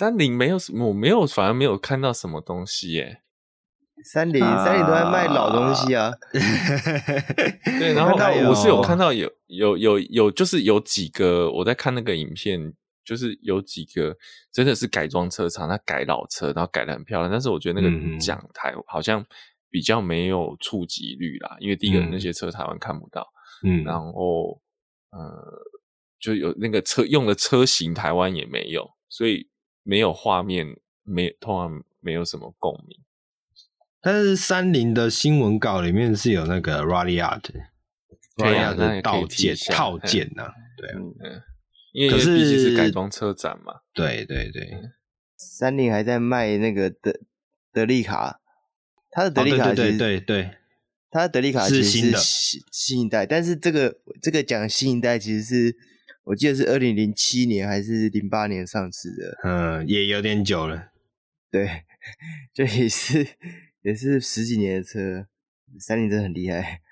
三菱没有什么，我没有，反而没有看到什么东西耶。三菱，三菱都在卖老东西啊。对，然后我是有看到有有有有，就是有几个我在看那个影片，就是有几个真的是改装车厂，他改老车，然后改的很漂亮。但是我觉得那个讲台好像比较没有触及率啦，因为第一个那些车台湾看不到，嗯，然后呃，就有那个车用的车型台湾也没有，所以没有画面，没通常没有什么共鸣。但是三菱的新闻稿里面是有那个 Rallyart，Rallyart 的套件套件呐，对啊，嗯，因为毕竟是改装车展嘛，对对对，三菱还在卖那个德德利卡，他的德利卡对对对，他的德利卡其实是新新一代，但是这个这个讲新一代其实是我记得是二零零七年还是零八年上市的，嗯，也有点久了，对，这也是。也是十几年的车，三菱真的很厉害。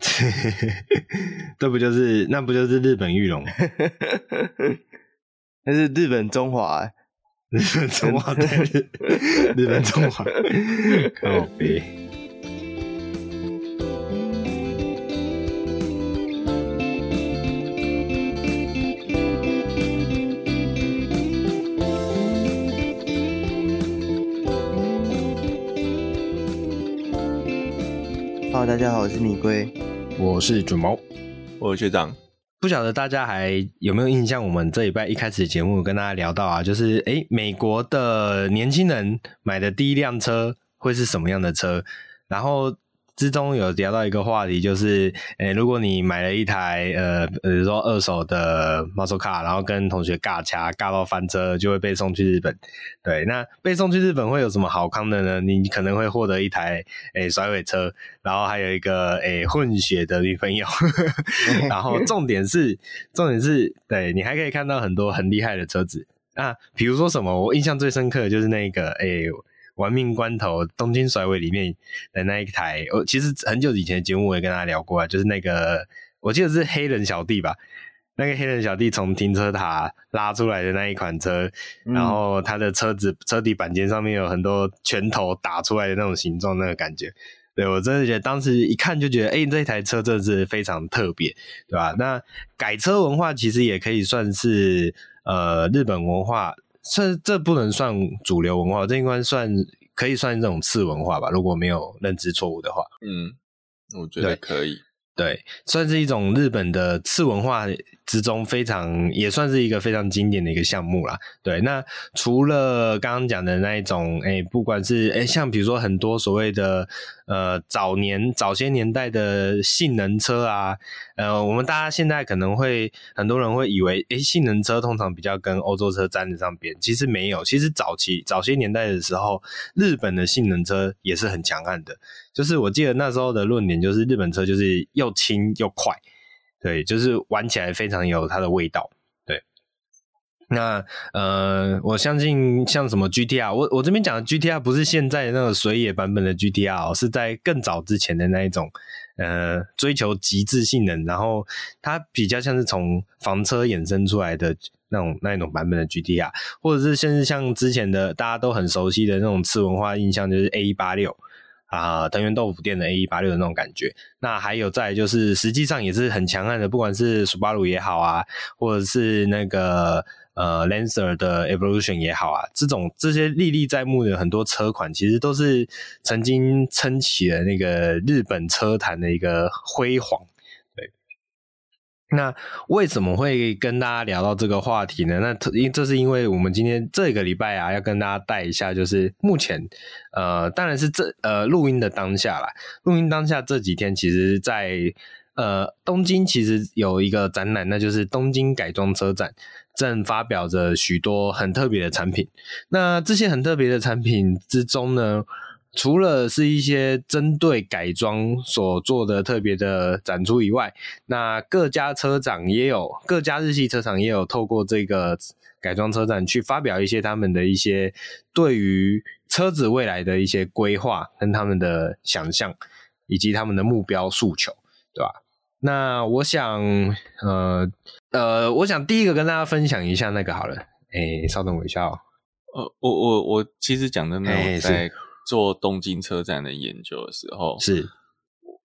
这不就是那不就是日本裕隆？那是日本中华，日本中华对，日本中华靠北。大家好，我是米龟，我是准毛，我是学长。不晓得大家还有没有印象？我们这礼拜一开始的节目跟大家聊到啊，就是诶、欸，美国的年轻人买的第一辆车会是什么样的车？然后。之中有聊到一个话题，就是，诶、欸，如果你买了一台，呃，比如说二手的 muscle car，然后跟同学尬掐，尬到翻车，就会被送去日本。对，那被送去日本会有什么好康的呢？你可能会获得一台，诶、欸，甩尾车，然后还有一个，诶、欸，混血的女朋友。然后重点是，重点是，对，你还可以看到很多很厉害的车子啊，比如说什么，我印象最深刻的就是那个，诶、欸。玩命关头，东京甩尾里面的那一台，我其实很久以前的节目我也跟大家聊过啊，就是那个我记得是黑人小弟吧，那个黑人小弟从停车塔拉出来的那一款车，嗯、然后他的车子车底板间上面有很多拳头打出来的那种形状，那个感觉，对，我真的觉得当时一看就觉得，哎、欸，这台车真的是非常特别，对吧？那改车文化其实也可以算是呃日本文化。这这不能算主流文化，这应该算可以算这种次文化吧？如果没有认知错误的话，嗯，我觉得可以。对，算是一种日本的次文化之中非常，也算是一个非常经典的一个项目啦。对，那除了刚刚讲的那一种，诶、欸、不管是诶、欸、像比如说很多所谓的呃早年早些年代的性能车啊，呃，我们大家现在可能会很多人会以为，诶、欸、性能车通常比较跟欧洲车沾得上边，其实没有，其实早期早些年代的时候，日本的性能车也是很强悍的。就是我记得那时候的论点就是日本车就是又轻又快，对，就是玩起来非常有它的味道，对。那呃，我相信像什么 GTR，我我这边讲的 GTR 不是现在的那个水野版本的 GTR，是在更早之前的那一种，呃，追求极致性能，然后它比较像是从房车衍生出来的那种那一种版本的 GTR，或者是甚至像之前的大家都很熟悉的那种次文化印象，就是 A186。啊，藤原豆腐店的 A 一八六的那种感觉，那还有再就是，实际上也是很强悍的，不管是斯巴鲁也好啊，或者是那个呃 Lancer 的 Evolution 也好啊，这种这些历历在目的很多车款，其实都是曾经撑起了那个日本车坛的一个辉煌。那为什么会跟大家聊到这个话题呢？那因这是因为我们今天这个礼拜啊，要跟大家带一下，就是目前呃，当然是这呃录音的当下啦。录音当下这几天，其实在呃东京其实有一个展览，那就是东京改装车展，正发表着许多很特别的产品。那这些很特别的产品之中呢，除了是一些针对改装所做的特别的展出以外，那各家车厂也有，各家日系车厂也有透过这个改装车展去发表一些他们的一些对于车子未来的一些规划跟他们的想象以及他们的目标诉求，对吧？那我想，呃呃，我想第一个跟大家分享一下那个好了，诶，稍等我一下哦。呃，我我我其实讲真的，我在做东京车展的研究的时候，是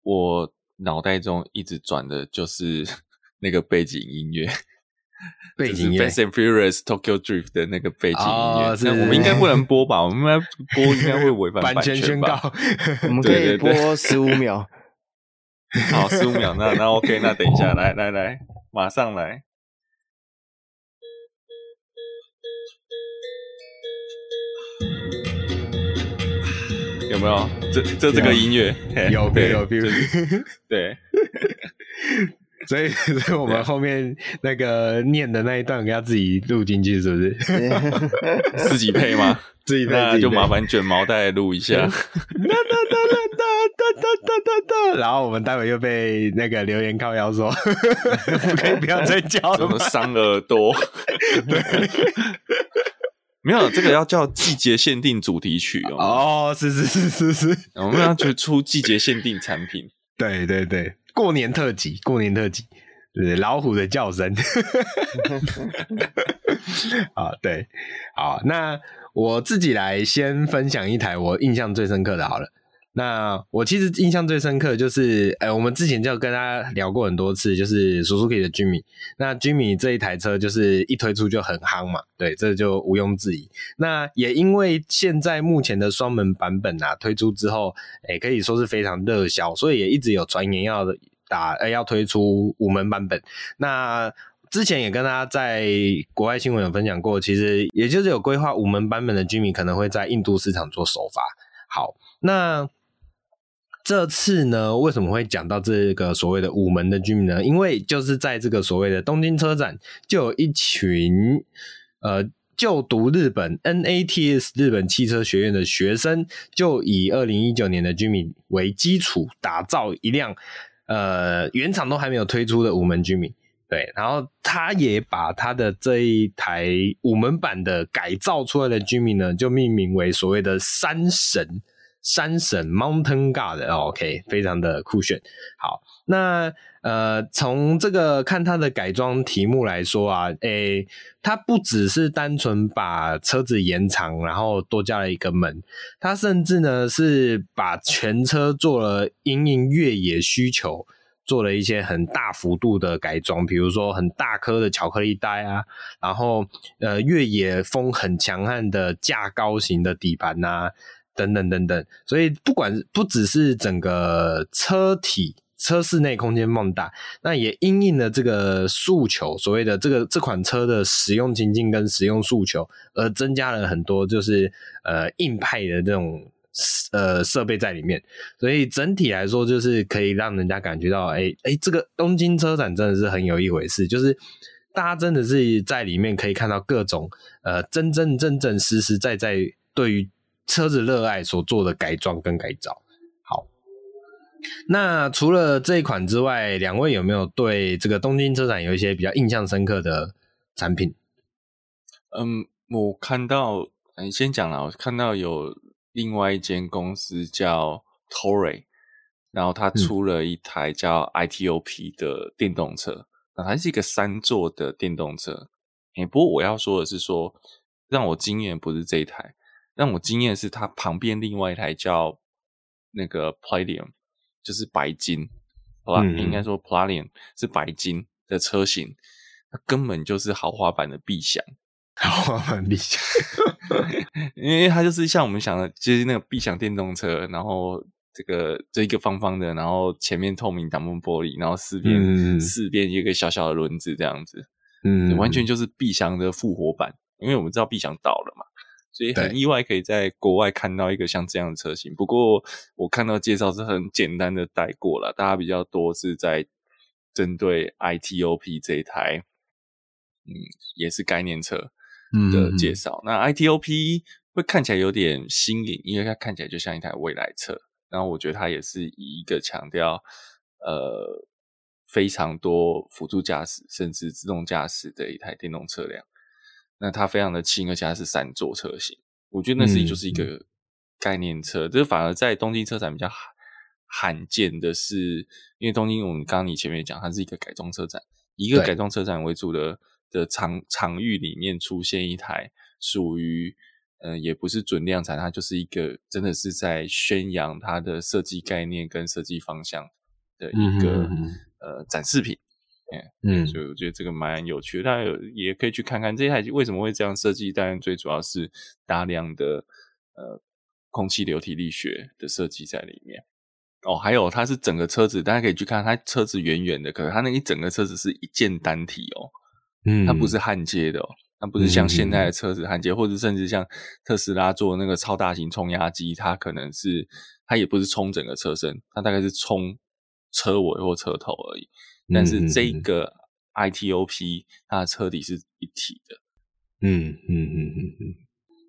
我脑袋中一直转的就是 那个背景音乐。背景音乐，Fast and Furious Tokyo Drift 的那个背景音乐，那我们应该不能播吧？我们应该 播应该会违反版权宣告。我们可以播十五秒。好，十五秒，那那 OK，那等一下，来来来，马上来。有没有？这这这个音乐？有，有，有，有，对。所以，所以我们后面那个念的那一段，要自己录进去，是不是？自己配吗？自己配，那就麻烦卷毛带录一下。哒哒哒哒哒哒哒哒哒，然后我们待会又被那个留言靠腰说，可以不要再叫了，什么伤耳朵？对，没有，这个要叫季节限定主题曲哦。哦，是是是是是，我们要去出季节限定产品。对对对。过年特辑，过年特辑，对老虎的叫声。啊，对，好，那我自己来先分享一台我印象最深刻的好了。那我其实印象最深刻就是，呃，我们之前就跟大家聊过很多次，就是 Suzuki 的 Jimmy。那 Jimmy 这一台车就是一推出就很夯嘛，对，这就毋庸置疑。那也因为现在目前的双门版本啊推出之后，诶，可以说是非常热销，所以也一直有传言要打，呃，要推出五门版本。那之前也跟大家在国外新闻有分享过，其实也就是有规划五门版本的 Jimmy 可能会在印度市场做首发。好，那。这次呢，为什么会讲到这个所谓的五门的居民呢？因为就是在这个所谓的东京车展，就有一群呃就读日本 NATS 日本汽车学院的学生，就以二零一九年的居民为基础，打造一辆呃原厂都还没有推出的五门居民。对，然后他也把他的这一台五门版的改造出来的居民呢，就命名为所谓的山神。山神 Mountain God，OK，非常的酷炫。好，那呃，从这个看它的改装题目来说啊，诶，它不只是单纯把车子延长，然后多加了一个门，它甚至呢是把全车做了因应越野需求，做了一些很大幅度的改装，比如说很大颗的巧克力带啊，然后呃越野风很强悍的架高型的底盘呐、啊。等等等等，所以不管不只是整个车体车室内空间放大，那也因应了这个诉求，所谓的这个这款车的使用情境跟使用诉求，而增加了很多就是呃硬派的这种呃设备在里面，所以整体来说就是可以让人家感觉到，哎、哎、这个东京车展真的是很有一回事，就是大家真的是在里面可以看到各种呃真真正正实实在在对于。车子热爱所做的改装跟改造，好。那除了这一款之外，两位有没有对这个东京车展有一些比较印象深刻的产品？嗯，我看到，你先讲了。我看到有另外一间公司叫 Toray，然后它出了一台叫 ITOP 的电动车，嗯、那它是一个三座的电动车。欸，不过我要说的是说，说让我惊艳不是这一台。让我惊艳的是，它旁边另外一台叫那个 Palladium，就是白金，好吧？嗯、应该说 Palladium 是白金的车型，它根本就是豪华版的必享，豪华版必享，因为它就是像我们想的，就是那个必享电动车，然后这个这一个方方的，然后前面透明挡风玻璃，然后四边、嗯、四边一个小小的轮子这样子，嗯，完全就是必享的复活版，因为我们知道必享倒了嘛。所以很意外可以在国外看到一个像这样的车型，不过我看到介绍是很简单的带过了，大家比较多是在针对 ITOP 这一台，嗯，也是概念车的介绍。嗯、那 ITOP 会看起来有点新颖，因为它看起来就像一台未来车，然后我觉得它也是以一个强调呃非常多辅助驾驶甚至自动驾驶的一台电动车辆。那它非常的轻，而且它是三座车型，我觉得那是就是一个概念车。这、嗯、反而在东京车展比较罕见的是，因为东京我们刚刚你前面讲，它是一个改装车展，一个改装车展为主的的场场域里面出现一台属于呃，也不是准量产，它就是一个真的是在宣扬它的设计概念跟设计方向的一个、呃展示品。嗯，所以我觉得这个蛮有趣的，大家有也可以去看看这台为什么会这样设计。当然，最主要是大量的呃空气流体力学的设计在里面。哦，还有它是整个车子，大家可以去看，它车子圆圆的，可是它那一整个车子是一件单体哦，嗯，它不是焊接的哦，它不是像现在的车子焊接，或者甚至像特斯拉做那个超大型冲压机，它可能是它也不是冲整个车身，它大概是冲车尾或车头而已。但是这个 ITOP 它的车底是一体的，嗯嗯嗯嗯嗯。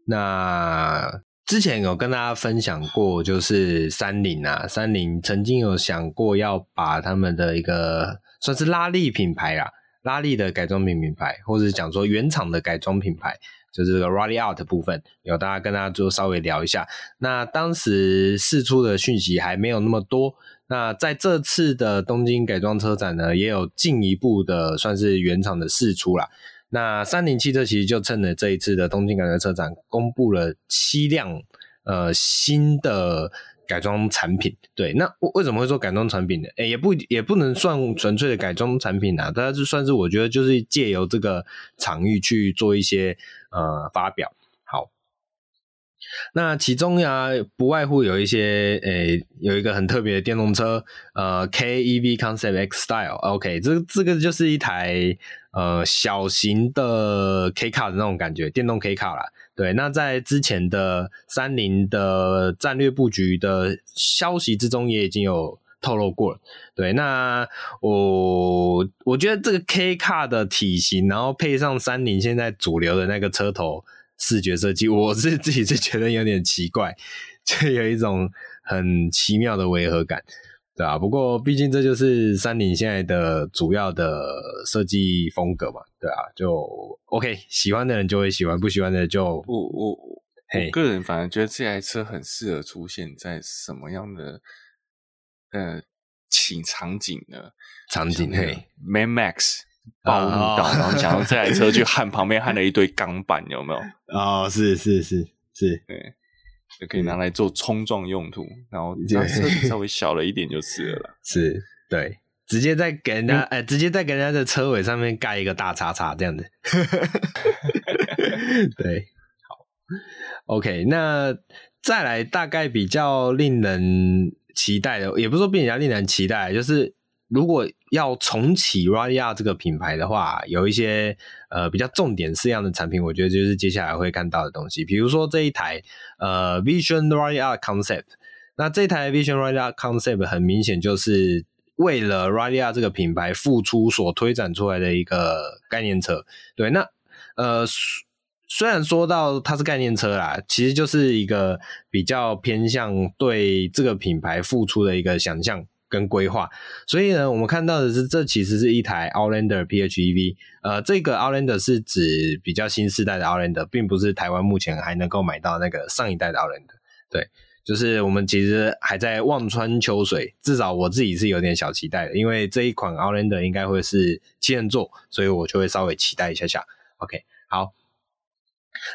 那之前有跟大家分享过，就是三菱啊，三菱曾经有想过要把他们的一个算是拉力品牌啊，拉力的改装品品牌，或者讲说原厂的改装品牌，就是这个 Rally Out 部分，有大家跟大家就稍微聊一下。那当时释出的讯息还没有那么多。那在这次的东京改装车展呢，也有进一步的算是原厂的试出啦。那三菱汽车其实就趁着这一次的东京改装车展，公布了七辆呃新的改装产品。对，那为什么会说改装产品呢？诶、也不也不能算纯粹的改装产品啊，它是算是我觉得就是借由这个场域去做一些呃发表。那其中呀，不外乎有一些，诶、有一个很特别的电动车，呃，K E V Concept X Style，OK，、okay, 这这个就是一台呃小型的 K Car 的那种感觉，电动 K Car 啦。对，那在之前的三菱的战略布局的消息之中，也已经有透露过了。对，那我我觉得这个 K Car 的体型，然后配上三菱现在主流的那个车头。视觉设计，我是自己是觉得有点奇怪，就有一种很奇妙的违和感，对啊，不过毕竟这就是三菱现在的主要的设计风格嘛，对啊，就 OK，喜欢的人就会喜欢，不喜欢的人就我我我个人反而觉得这台车很适合出现在什么样的呃情场景呢？场景嘿，Mad Max。暴怒到，然后想用这台车去焊旁边焊了一堆钢板，有没有？哦，是是是是，对，就可以拿来做冲撞用途。然后 车子稍微小了一点就是了啦。是，对，直接在给人家，哎、嗯欸，直接在给人家的车尾上面盖一个大叉叉，这样子。对，好，OK，那再来大概比较令人期待的，也不是说比较令人期待，就是。如果要重启 Raria 这个品牌的话，有一些呃比较重点式样的产品，我觉得就是接下来会看到的东西。比如说这一台呃 Vision Raria Concept，那这台 Vision Raria Concept 很明显就是为了 Raria 这个品牌付出所推展出来的一个概念车。对，那呃虽然说到它是概念车啦，其实就是一个比较偏向对这个品牌付出的一个想象。跟规划，所以呢，我们看到的是，这其实是一台 Outlander PHEV。呃，这个 Outlander 是指比较新世代的 Outlander，并不是台湾目前还能够买到那个上一代的 Outlander。对，就是我们其实还在望穿秋水，至少我自己是有点小期待的，因为这一款 Outlander 应该会是七人座，所以我就会稍微期待一下下。OK，好。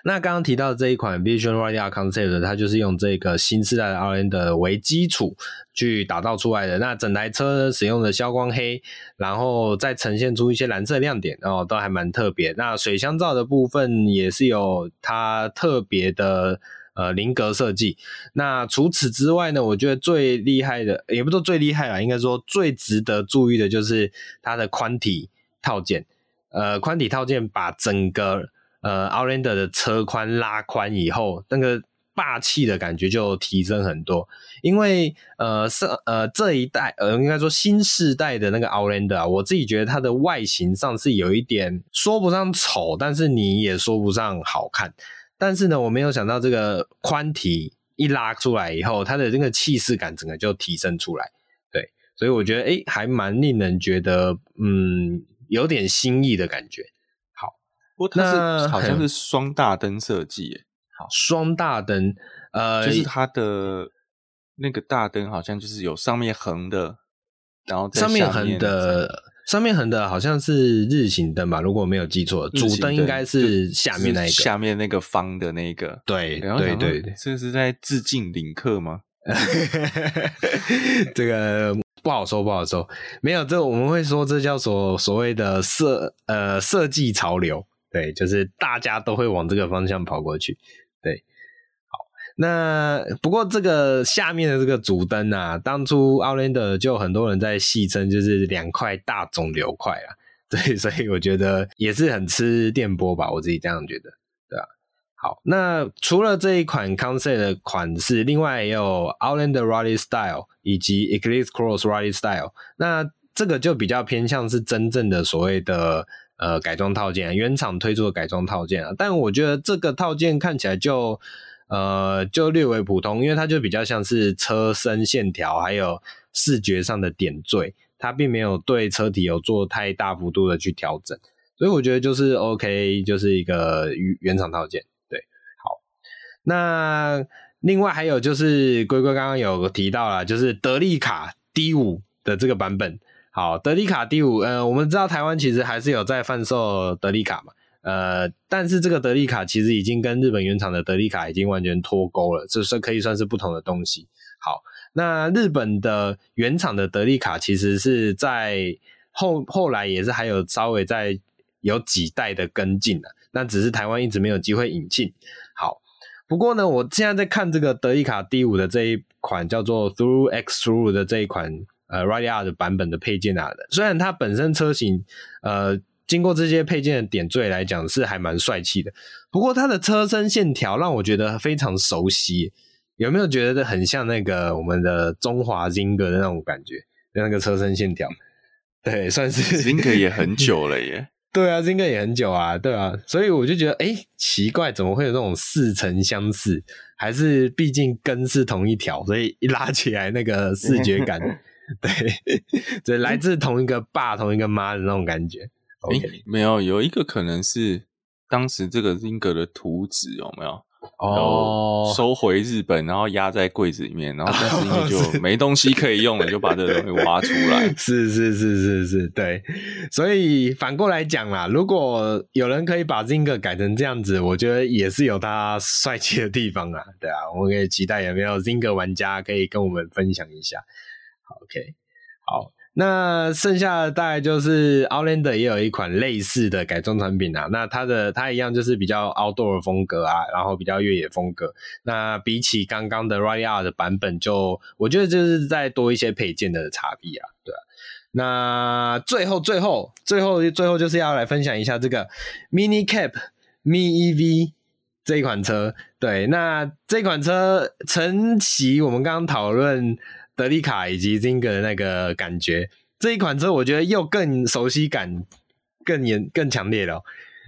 那刚刚提到的这一款 Vision Ralliart Concept，它就是用这个新世代的 R N 的为基础去打造出来的。那整台车使用的消光黑，然后再呈现出一些蓝色亮点，哦，都还蛮特别。那水箱罩的部分也是有它特别的呃菱格设计。那除此之外呢，我觉得最厉害的，也不说最厉害啦，应该说最值得注意的就是它的宽体套件。呃，宽体套件把整个呃，Outlander 的车宽拉宽以后，那个霸气的感觉就提升很多。因为呃，是呃这一代呃，应该说新世代的那个 Outlander 啊，我自己觉得它的外形上是有一点说不上丑，但是你也说不上好看。但是呢，我没有想到这个宽体一拉出来以后，它的这个气势感整个就提升出来。对，所以我觉得诶，还蛮令人觉得嗯，有点新意的感觉。不过它是好像是双大灯设计，好，双大灯，呃，就是它的那个大灯好像就是有上面横的，然后在上面横的上面横的好像是日行灯吧，如果没有记错，主灯应该是下面那一个，下面那个方的那个。对对对对，这是在致敬领克吗？这个不好说，不好说。没有，这我们会说这叫做所谓的设呃设计潮流。对，就是大家都会往这个方向跑过去。对。好那不过这个下面的这个主灯啊，当初 Outlander 就很多人在戏称就是两块大肿瘤块啊，对，所以我觉得也是很吃电波吧，我自己这样觉得，对啊。好，那除了这一款 Concept 的款式，另外也有 Outlander Rally Style 以及 Eclipse Cross Rally Style，那这个就比较偏向是真正的所谓的呃改装套件，原厂推出的改装套件啊，但我觉得这个套件看起来就。呃，就略为普通，因为它就比较像是车身线条还有视觉上的点缀，它并没有对车体有做太大幅度的去调整，所以我觉得就是 OK，就是一个原厂套件。对，好，那另外还有就是龟龟刚刚有提到了，就是德利卡 D 五的这个版本。好，德利卡 D 五，呃，我们知道台湾其实还是有在贩售德利卡嘛。呃，但是这个德利卡其实已经跟日本原厂的德利卡已经完全脱钩了，这是可以算是不同的东西。好，那日本的原厂的德利卡其实是在后后来也是还有稍微在有几代的跟进的，那只是台湾一直没有机会引进。好，不过呢，我现在在看这个德利卡 D 五的这一款叫做 Through X Through 的这一款呃 Rally R 的版本的配件啊的，虽然它本身车型呃。经过这些配件的点缀来讲，是还蛮帅气的。不过它的车身线条让我觉得非常熟悉，有没有觉得很像那个我们的中华 Zinger 的那种感觉？那个车身线条，对，算是 Zinger 也很久了耶。对啊，Zinger 也很久啊，对啊。所以我就觉得，哎，奇怪，怎么会有这种似曾相似？还是毕竟根是同一条，所以一拉起来那个视觉感，对，对，来自同一个爸、同一个妈的那种感觉。诶、okay. 没有，有一个可能是当时这个 Zinger 的图纸有没有？哦，收回日本，然后压在柜子里面，然后但 是因为就没东西可以用了，就把这个东西挖出来。是是是是是，对。所以反过来讲啦，如果有人可以把 Zinger 改成这样子，我觉得也是有他帅气的地方啊。对啊，我们可以期待有没有 Zinger 玩家可以跟我们分享一下。，OK，好。那剩下的大概就是 Outlander 也有一款类似的改装产品啊，那它的它一样就是比较 outdoor 风格啊，然后比较越野风格。那比起刚刚的 Rally R 的版本，就我觉得就是再多一些配件的差别啊，对。那最后最后最后最后就是要来分享一下这个 Mini Cap Mini EV 这一款车，对，那这款车承袭我们刚刚讨论。德利卡以及 Zinger 的那个感觉，这一款车我觉得又更熟悉感更严更强烈了。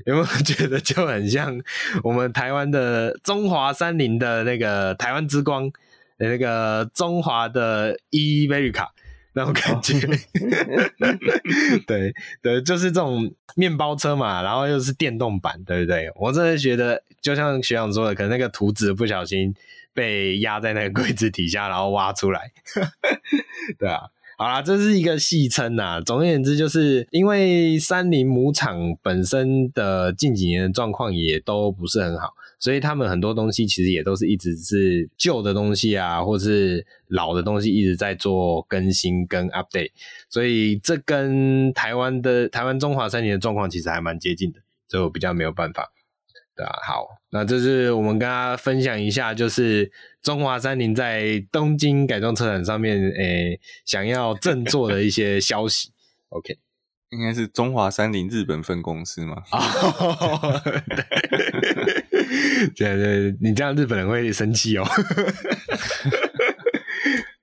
有没有觉得就很像我们台湾的中华三菱的那个台湾之光的那个中华的 E-Verica 那种感觉？对对，就是这种面包车嘛，然后又是电动版，对不对？我真的觉得，就像学长说的，可能那个图纸不小心。被压在那个柜子底下，然后挖出来，对啊，好啦，这是一个戏称呐。总而言之，就是因为三菱母厂本身的近几年的状况也都不是很好，所以他们很多东西其实也都是一直是旧的东西啊，或是老的东西一直在做更新跟 update，所以这跟台湾的台湾中华三菱的状况其实还蛮接近的，所以我比较没有办法。对啊，好，那这是我们跟大家分享一下，就是中华三菱在东京改装车展上面，诶、欸，想要振作的一些消息。OK，应该是中华三菱日本分公司吗？哦，对，对对，你这样日本人会生气哦。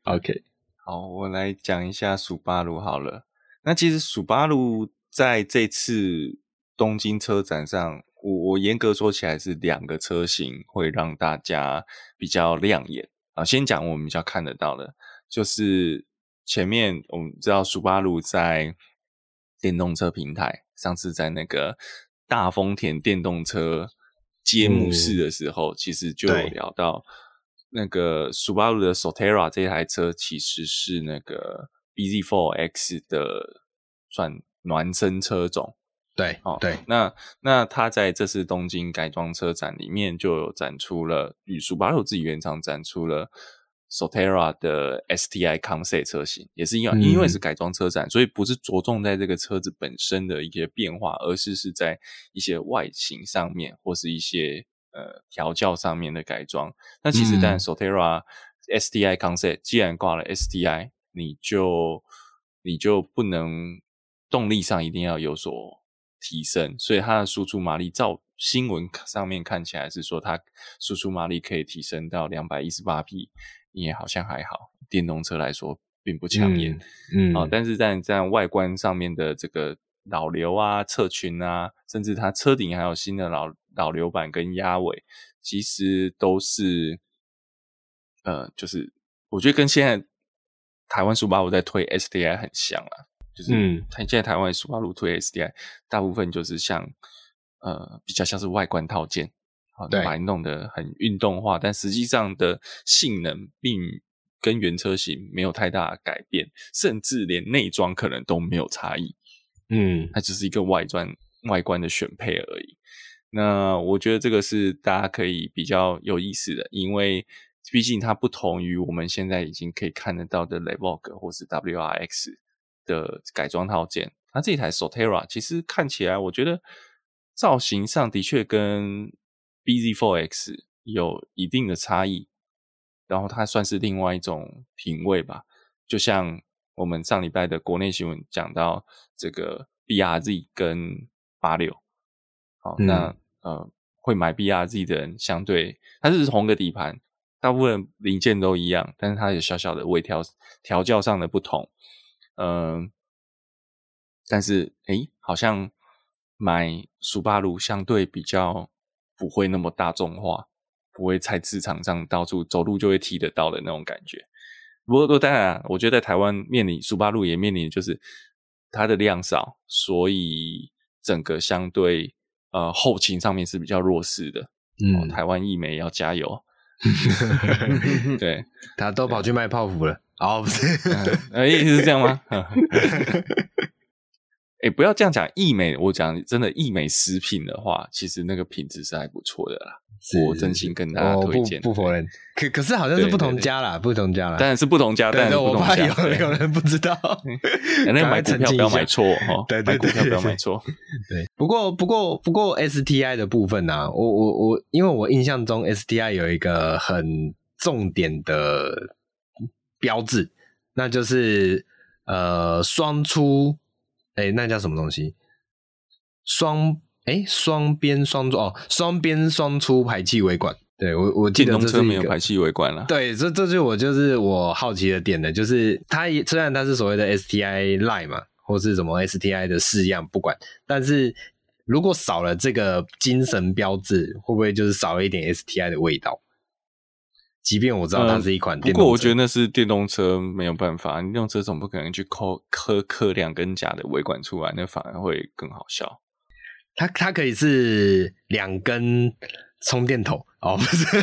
OK，好，我来讲一下苏巴鲁好了。那其实苏巴鲁在这次东京车展上。我我严格说起来是两个车型会让大家比较亮眼啊。先讲我们比较看得到的，就是前面我们知道苏巴鲁在电动车平台，上次在那个大丰田电动车揭幕式的时候，嗯、其实就有聊到那个苏巴鲁的 Sotera 这台车其实是那个 BZ4X 的算孪生车种。对，哦，对，那那他在这次东京改装车展里面就有展出了，与 Subaru 自己原厂展出了 Solterra 的 STI Concept 车型，也是一样，因为是改装车展，所以不是着重在这个车子本身的一些变化，而是是在一些外形上面或是一些呃调教上面的改装。那其实但 Solterra STI Concept 既然挂了 STI，你就你就不能动力上一定要有所。提升，所以它的输出马力，照新闻上面看起来是说它输出马力可以提升到两百一十八匹，也好像还好，电动车来说并不抢眼，嗯，啊、嗯，但是在在外观上面的这个扰流啊、侧裙啊，甚至它车顶还有新的老老流板跟压尾，其实都是，呃，就是我觉得跟现在台湾 Subaru 在推 STI 很像啊。就是，嗯，现在台湾 Subaru 推 SDI，大部分就是像，呃，比较像是外观套件，好，把你弄得很运动化，但实际上的性能并跟原车型没有太大的改变，甚至连内装可能都没有差异，嗯，它只是一个外装外观的选配而已。那我觉得这个是大家可以比较有意思的，因为毕竟它不同于我们现在已经可以看得到的 Levoque 或是 WRX。的改装套件，那这一台 Solterra 其实看起来，我觉得造型上的确跟 BZ4X 有一定的差异，然后它算是另外一种品味吧。就像我们上礼拜的国内新闻讲到这个 BRZ 跟八六，好，嗯、那呃会买 BRZ 的人相对它是同个底盘，大部分零件都一样，但是它有小小的微调调教上的不同。嗯、呃，但是诶，好像买 Subaru 相对比较不会那么大众化，不会在市场上到处走路就会踢得到的那种感觉。不过，当然啊，我觉得在台湾面临 Subaru 也面临就是它的量少，所以整个相对呃后勤上面是比较弱势的。嗯，台湾义媒要加油。对，他都跑去卖泡芙了。哦，不是，呃，意思是这样吗？哎、欸，不要这样讲，义美，我讲真的，义美食品的话，其实那个品质是还不错的啦。我真心跟大家推荐、哦，不不否认。可可是好像是不同家啦，不同家啦，当然是不同家，但是我怕有有人不知道，那买股票不要买错 哈，对对对，买股票不要买错。对，不过不过不过 STI 的部分呢、啊，我我我，因为我印象中 STI 有一个很重点的。标志，那就是呃双出，哎、欸，那叫什么东西？双哎双边双出哦，双边双出排气尾管。对我我记得这是没有排气尾管了。对，这这就我就是我好奇的点的，就是它也虽然它是所谓的 STI line 嘛，或是什么 STI 的式样，不管，但是如果少了这个精神标志，会不会就是少了一点 STI 的味道？即便我知道它是一款电动车，嗯，不过我觉得那是电动车没有办法，电动车总不可能去抠刻刻两根假的尾管出来，那反而会更好笑。它它可以是两根充电头哦，不是。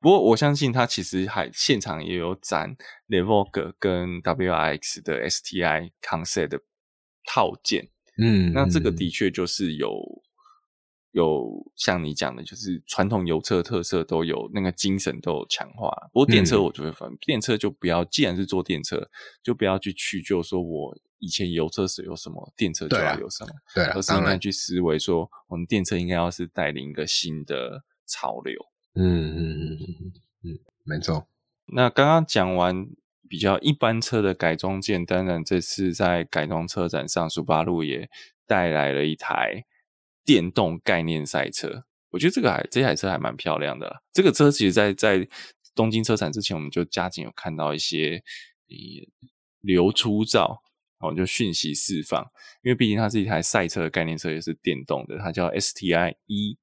不过我相信它其实还现场也有展 Levoque 跟 WRX 的 STI Concept 的套件，嗯，那这个的确就是有。有像你讲的，就是传统油车特色都有，那个精神都有强化。不过电车我就会分，嗯、电车就不要，既然是做电车，就不要去屈就说我以前油车是有什么，电车就要有什么，对、啊，而是应该去思维说，我们电车应该要是带领一个新的潮流。嗯嗯嗯嗯嗯，没错。那刚刚讲完比较一般车的改装件，当然这次在改装车展上，Subaru 也带来了一台。电动概念赛车，我觉得这个还这台车还蛮漂亮的。这个车其实在，在东京车展之前，我们就加紧有看到一些流出照，哦，就讯息释放。因为毕竟它是一台赛车的概念车，也是电动的，它叫 STI E，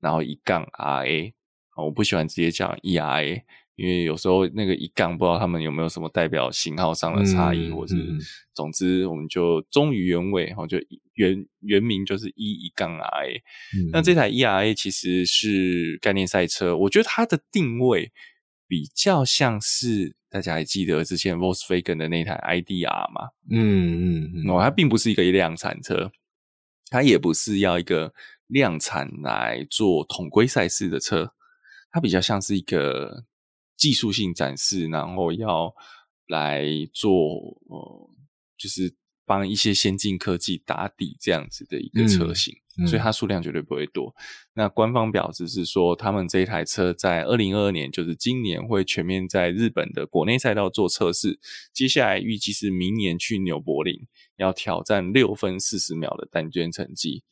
然后一杠 RA，我不喜欢直接讲 ERA。因为有时候那个一杠不知道他们有没有什么代表型号上的差异，嗯、或是总之我们就忠于原味，然后就原原名就是一一杠 RA。嗯、那这台 ERA 其实是概念赛车，我觉得它的定位比较像是大家还记得之前 Volkswagen 的那台 IDR 嘛？嗯嗯，哦，它并不是一个量产车，它也不是要一个量产来做统规赛事的车，它比较像是一个技术性展示，然后要来做呃，就是。帮一些先进科技打底这样子的一个车型，嗯嗯、所以它数量绝对不会多。那官方表示是说，他们这一台车在二零二二年，就是今年会全面在日本的国内赛道做测试。接下来预计是明年去纽柏林，要挑战六分四十秒的单圈成绩。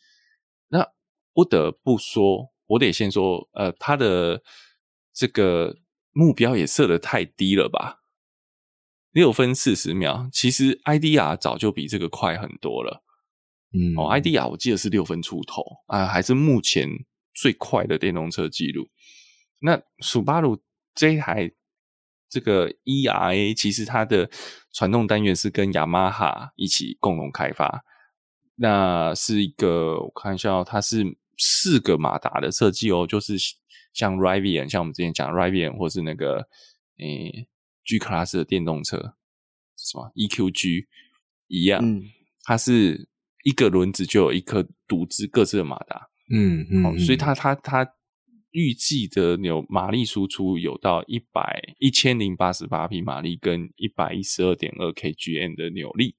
那不得不说，我得先说，呃，它的这个目标也设得太低了吧？六分四十秒，其实 IDR 早就比这个快很多了。嗯，哦，IDR 我记得是六分出头啊，还是目前最快的电动车记录。那 Subaru 这一台这个 ERA，其实它的传动单元是跟雅马哈一起共同开发。那是一个我看一下，它是四个马达的设计哦，就是像 Rivian，像我们之前讲 Rivian 或是那个诶。欸 G Class 的电动车是什么？EQG 一样，嗯、它是一个轮子就有一颗独自各自的马达，嗯嗯、哦，所以它它它预计的扭马力输出有到一百一千零八十八匹马力跟一百一十二点二 kgm 的扭力，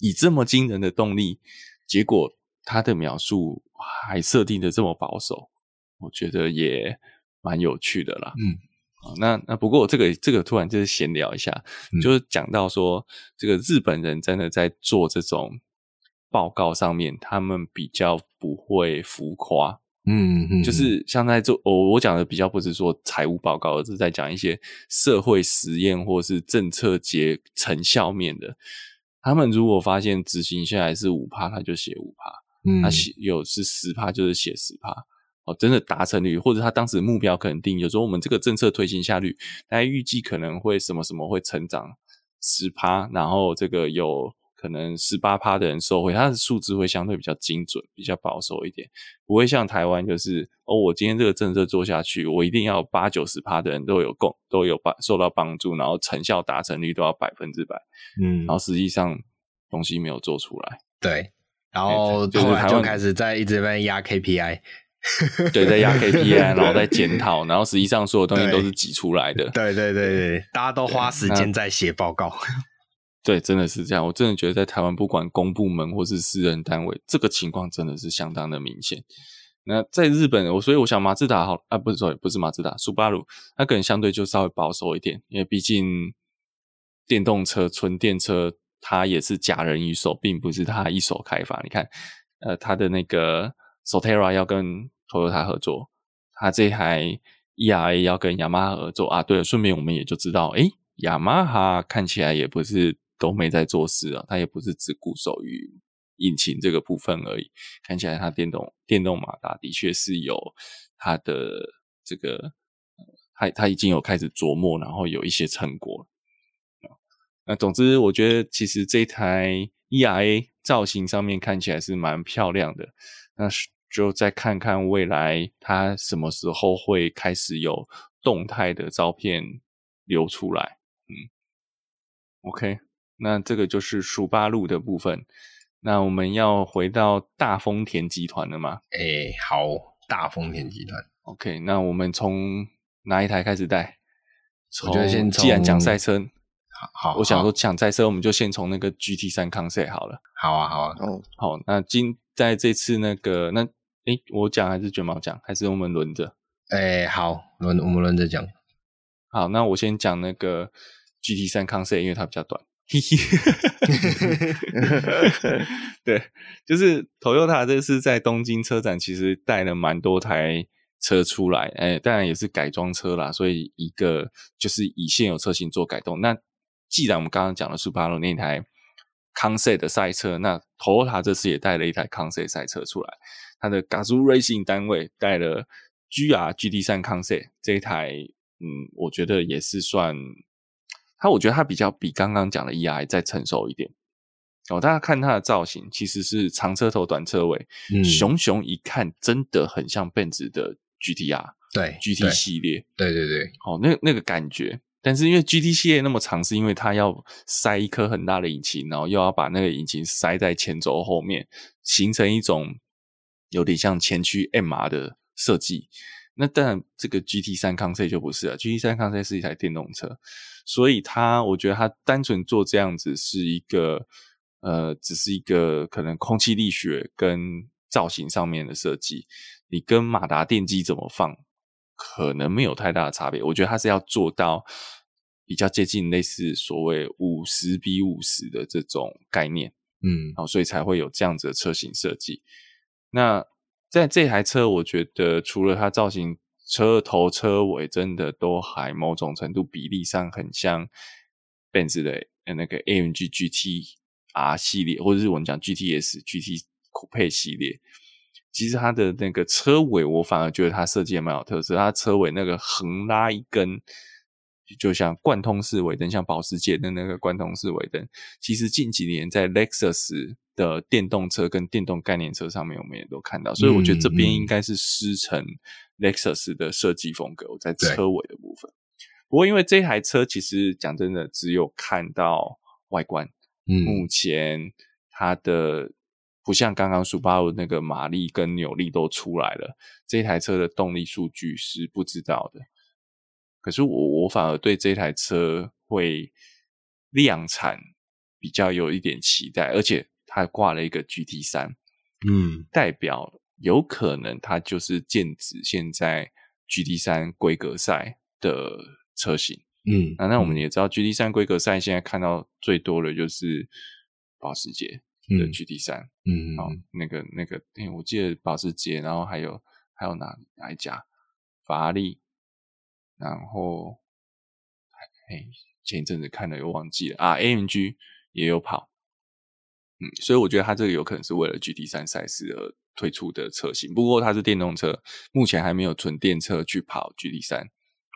以这么惊人的动力，结果它的描述还设定的这么保守，我觉得也蛮有趣的啦，嗯。那那不过这个这个突然就是闲聊一下，嗯、就是讲到说这个日本人真的在做这种报告上面，他们比较不会浮夸，嗯嗯，就是像在做我我讲的比较不是说财务报告，而是在讲一些社会实验或是政策结成效面的。他们如果发现执行下来是五趴，他就写五趴，嗯，他写有是十趴，就是写十趴。哦，真的达成率，或者他当时的目标可能定，有时候我们这个政策推行下去，大家预计可能会什么什么会成长十趴，然后这个有可能十八趴的人受惠，它的数字会相对比较精准，比较保守一点，不会像台湾就是哦，我今天这个政策做下去，我一定要八九十趴的人都有共都有帮受到帮助，然后成效达成率都要百分之百，嗯，然后实际上东西没有做出来，对，然后就是台湾就开始在一直在压 KPI。对，在压 KPI，然后在检讨，然后实际上所有东西都是挤出来的。对对对对，大家都花时间在写报告。对，真的是这样。我真的觉得在台湾，不管公部门或是私人单位，这个情况真的是相当的明显。那在日本，我所以我想马自达好啊，不是说不是马自达，苏巴鲁，它可能相对就稍微保守一点，因为毕竟电动车、纯电车，它也是假人一手，并不是它一手开发。你看，呃，它的那个 Sotera 要跟 Toyota 合作，他这台 ERA 要跟雅马哈合作啊。对了，顺便我们也就知道，诶，雅马哈看起来也不是都没在做事啊，他也不是只固守于引擎这个部分而已。看起来他电动电动马达的确是有他的这个，他他已经有开始琢磨，然后有一些成果。那总之，我觉得其实这台 ERA 造型上面看起来是蛮漂亮的。那是。就再看看未来，它什么时候会开始有动态的照片流出来？嗯，OK，那这个就是数八路的部分。那我们要回到大丰田集团了吗？哎、欸，好，大丰田集团。OK，那我们从哪一台开始带？我觉得先从，既然讲赛车，好，好，我想说讲赛车，我们就先从那个 GT 三 Concept 好了。好啊，好啊，哦，好，那今在这次那个那。诶，我讲还是卷毛讲，还是我们轮着？诶，好，轮我们轮着讲。好，那我先讲那个 GT 三 Concept，因为它比较短。对，就是 Toyota 这次在东京车展，其实带了蛮多台车出来，诶，当然也是改装车啦，所以一个就是以现有车型做改动。那既然我们刚刚讲了 Subaru 那台 Concept 的赛车，那 Toyota 这次也带了一台 Concept 赛车出来。它的 Gazoo Racing 单位带了 GR GT3 Concept 这一台，嗯，我觉得也是算它，我觉得它比较比刚刚讲的 ERA 再成熟一点。哦，大家看它的造型，其实是长车头短车尾，嗯，熊熊一看真的很像 Benz 的 GTR，对 GT 系列，对对对，哦，那那个感觉。但是因为 GT 系列那么长，是因为它要塞一颗很大的引擎，然后又要把那个引擎塞在前轴后面，形成一种有点像前驱 MR 的设计。那当然，这个 GT 三 Concept 就不是了，GT 三 Concept 是一台电动车，所以它我觉得它单纯做这样子是一个呃，只是一个可能空气力学跟造型上面的设计，你跟马达电机怎么放？可能没有太大的差别，我觉得它是要做到比较接近类似所谓五十比五十的这种概念，嗯，好，所以才会有这样子的车型设计。那在这台车，我觉得除了它造型、车头、车尾真的都还某种程度比例上很像 Benz 的那个 AMG GT R 系列，或者是我们讲 GTS GT 酷配系列。其实它的那个车尾，我反而觉得它设计也蛮有特色。它车尾那个横拉一根，就像贯通式尾灯，像保时捷的那个贯通式尾灯。其实近几年在 Lexus 的电动车跟电动概念车上面，我们也都看到。所以我觉得这边应该是师承 Lexus 的设计风格，在车尾的部分。不过因为这台车其实讲真的，只有看到外观，嗯，目前它的。不像刚刚苏巴鲁那个马力跟扭力都出来了，这台车的动力数据是不知道的。可是我我反而对这台车会量产比较有一点期待，而且它挂了一个 GT 三，嗯，代表有可能它就是剑指现在 GT 三规格赛的车型，嗯，那那我们也知道 GT 三规格赛现在看到最多的就是保时捷。的 GT 三，嗯，好，那个那个，哎，我记得保时捷，然后还有还有哪哪一家？法拉利，然后，哎，前一阵子看了又忘记了啊，AMG 也有跑，嗯，所以我觉得它这个有可能是为了 GT 三赛事而推出的车型。不过它是电动车，目前还没有纯电车去跑 GT 三，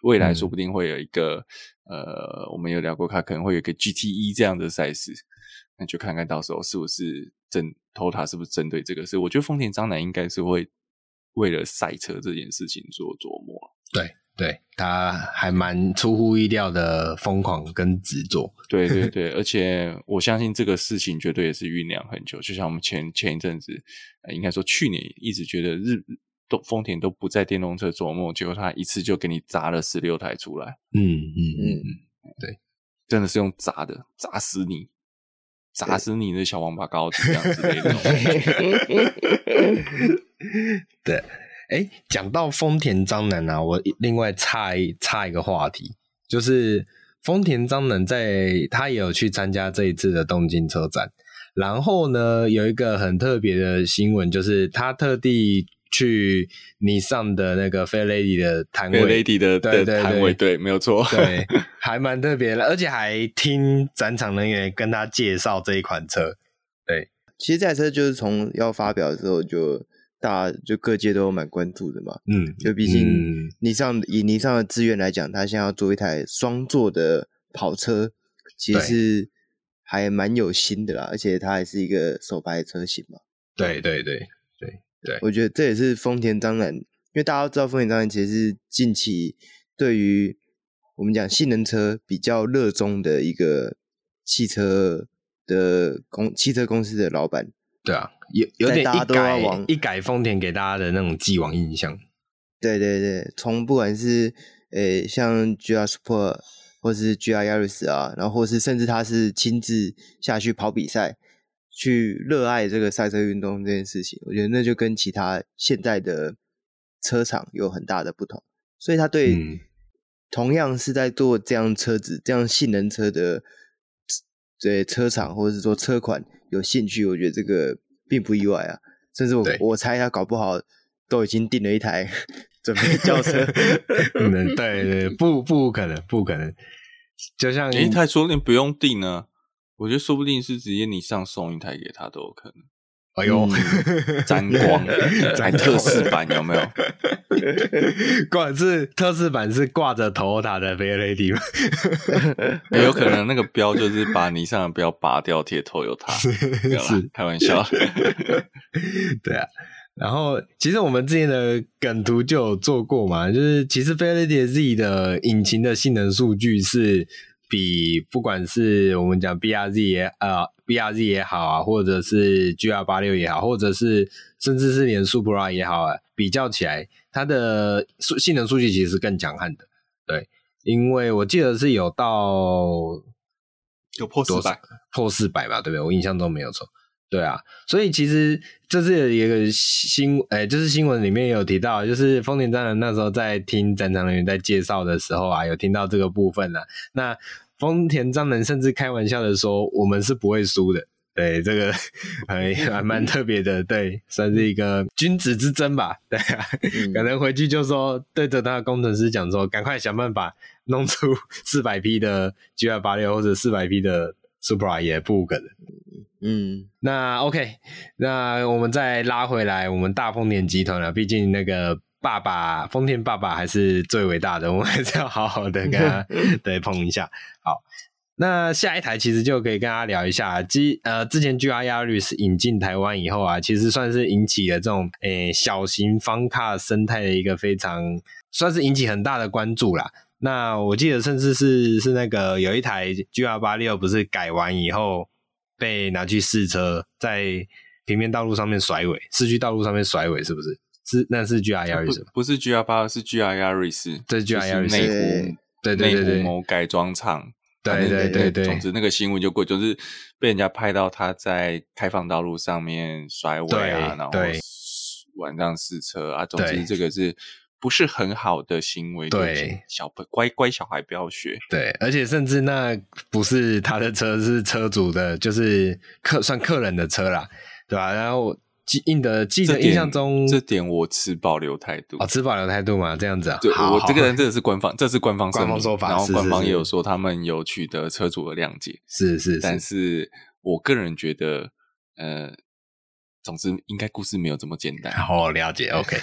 未来说不定会有一个，嗯、呃，我们有聊过，它可能会有一个 GTE 这样的赛事。那就看看到时候是不是针 Toyota 是不是针对这个事？我觉得丰田章男应该是会为了赛车这件事情做琢磨。对对，他还蛮出乎意料的疯狂跟执着。对对对，而且我相信这个事情绝对也是酝酿很久。就像我们前前一阵子，呃，应该说去年一直觉得日都丰田都不在电动车琢磨，结果他一次就给你砸了十六台出来。嗯嗯嗯嗯，对，真的是用砸的砸死你。砸死你那小王八羔子这样子的 对，哎、欸，讲到丰田章男啊，我另外插一插一个话题，就是丰田章男在他也有去参加这一次的东京车展，然后呢，有一个很特别的新闻，就是他特地。去尼桑的那个 Fairlady 的摊位，Fairlady 的对对摊位，对，没有错，对，还蛮特别的，而且还听展场人员跟他介绍这一款车。对，其实这台车就是从要发表的时候就大家就各界都蛮关注的嘛，嗯，就毕竟尼桑、嗯、以尼桑的资源来讲，他现在要做一台双座的跑车，其实还蛮有心的啦，而且它还是一个手排车型嘛。对对对。对，我觉得这也是丰田章男，因为大家都知道丰田章男其实是近期对于我们讲性能车比较热衷的一个汽车的公汽车公司的老板。对啊，有有点大家都一改丰田给大家的那种既往印象。对对对，从不管是诶像 GR Sport 或是 GR Yaris 啊，然后或是甚至他是亲自下去跑比赛。去热爱这个赛车运动这件事情，我觉得那就跟其他现在的车厂有很大的不同。所以他对同样是在做这样车子、这样性能车的对车厂或者是说车款有兴趣，我觉得这个并不意外啊。甚至我我猜他搞不好都已经订了一台 准备轿车。嗯，对对，不不可能，不可能。就像一台说不定不用订呢。我觉得说不定是直接你上送一台给他都有可能。哎呦，沾光，还特仕版有没有？挂是特仕版是挂着 Toyota 的 Fairlady 吗？欸？有可能那个标就是把你上的标拔掉贴 Toyota，是开玩笑。对啊，然后其实我们之前的梗图就有做过嘛，就是其实 Faraday Z 的引擎的性能数据是比不管是我们讲 BRZ 也呃 BRZ 也好啊，或者是 GR 八六也好，或者是甚至是连 Supra 也好啊，比较起来，它的性能数据其实是更强悍的。对，因为我记得是有到有破四百，破四百吧，对不对？我印象中没有错。对啊，所以其实这是一个新，诶就是新闻里面有提到，就是丰田章男那时候在听展场人员在介绍的时候啊，有听到这个部分了。那丰田章男甚至开玩笑的说：“我们是不会输的。”对，这个 还还蛮特别的，对，算是一个君子之争吧。对啊，可能回去就说对着他的工程师讲说：“赶快想办法弄出 四百匹的 GR86 或者四百匹的 Supra 也不可能。”嗯，那 OK，那我们再拉回来，我们大丰田集团了。毕竟那个爸爸，丰田爸爸还是最伟大的，我们还是要好好的跟他 对碰一下。好，那下一台其实就可以跟大家聊一下，之呃之前 GR Yaris 引进台湾以后啊，其实算是引起了这种诶、欸、小型方卡生态的一个非常算是引起很大的关注啦。那我记得甚至是是那个有一台 GR 八六不是改完以后。被拿去试车，在平面道路上面甩尾，市区道路上面甩尾，是不是？是，那是 GR Yaris，不是 GR 八，是 Yaris，这是 GR Yaris，内湖，对对对对，某改装厂，对对对对，总之那个新闻就过，就是被人家拍到他在开放道路上面甩尾啊，然后晚上试车啊，总之这个是。不是很好的行为，对小乖乖小孩不要学。对，而且甚至那不是他的车，是车主的，就是客算客人的车啦，对吧？然后记印的记得印象中这，点我持保留态度。哦，持保留态度嘛，这样子啊。对，我这个人真的是官方，这是官方官方说法，然后官方也有说他们有取得车主的谅解，是是，是。但是我个人觉得，呃。总之，应该故事没有这么简单。好，了解，OK，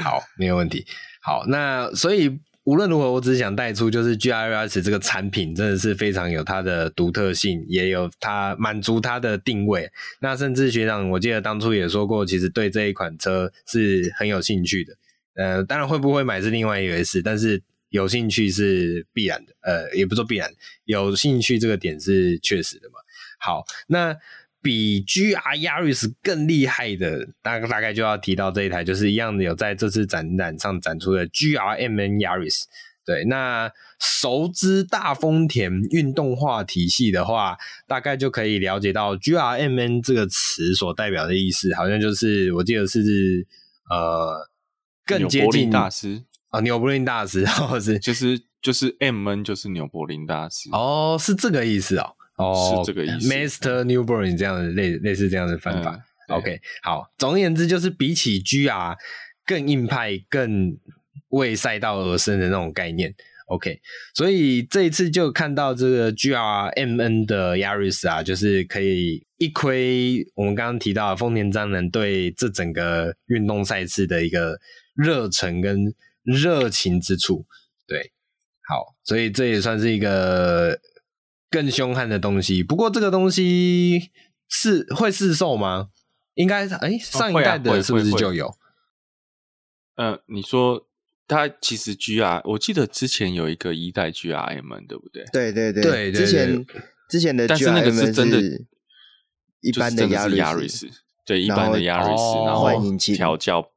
好，没有问题。好，那所以无论如何，我只是想带出，就是 G R S 这个产品真的是非常有它的独特性，也有它满足它的定位。那甚至学长，我记得当初也说过，其实对这一款车是很有兴趣的。呃，当然会不会买是另外一回事，但是有兴趣是必然的。呃，也不说必然，有兴趣这个点是确实的嘛。好，那。比 GR Yaris 更厉害的，大大概就要提到这一台，就是一样的有在这次展览上展出的 GRMN Yaris。对，那熟知大丰田运动化体系的话，大概就可以了解到 GRMN 这个词所代表的意思，好像就是我记得是呃更接近大师啊，纽柏林大师，或 者是就是就是 MN 就是纽柏林大师哦，是这个意思哦。哦，是这个意思，Master Newborn 这样的类类似这样的翻法。嗯、OK，好，总而言之就是比起 GR 更硬派、更为赛道而生的那种概念。OK，所以这一次就看到这个 GRMN 的 Yaris 啊，就是可以一窥我们刚刚提到丰田章男对这整个运动赛事的一个热忱跟热情之处。对，好，所以这也算是一个。更凶悍的东西，不过这个东西是会试售吗？应该是，哎，上一代的是不是就有？嗯、呃，你说它其实 GR，我记得之前有一个一代 GRM，对不对？对对对，对，之前之前的 GRM 但是那个是真的，一般的 Yaris，对，一般的 Yaris，然后调教。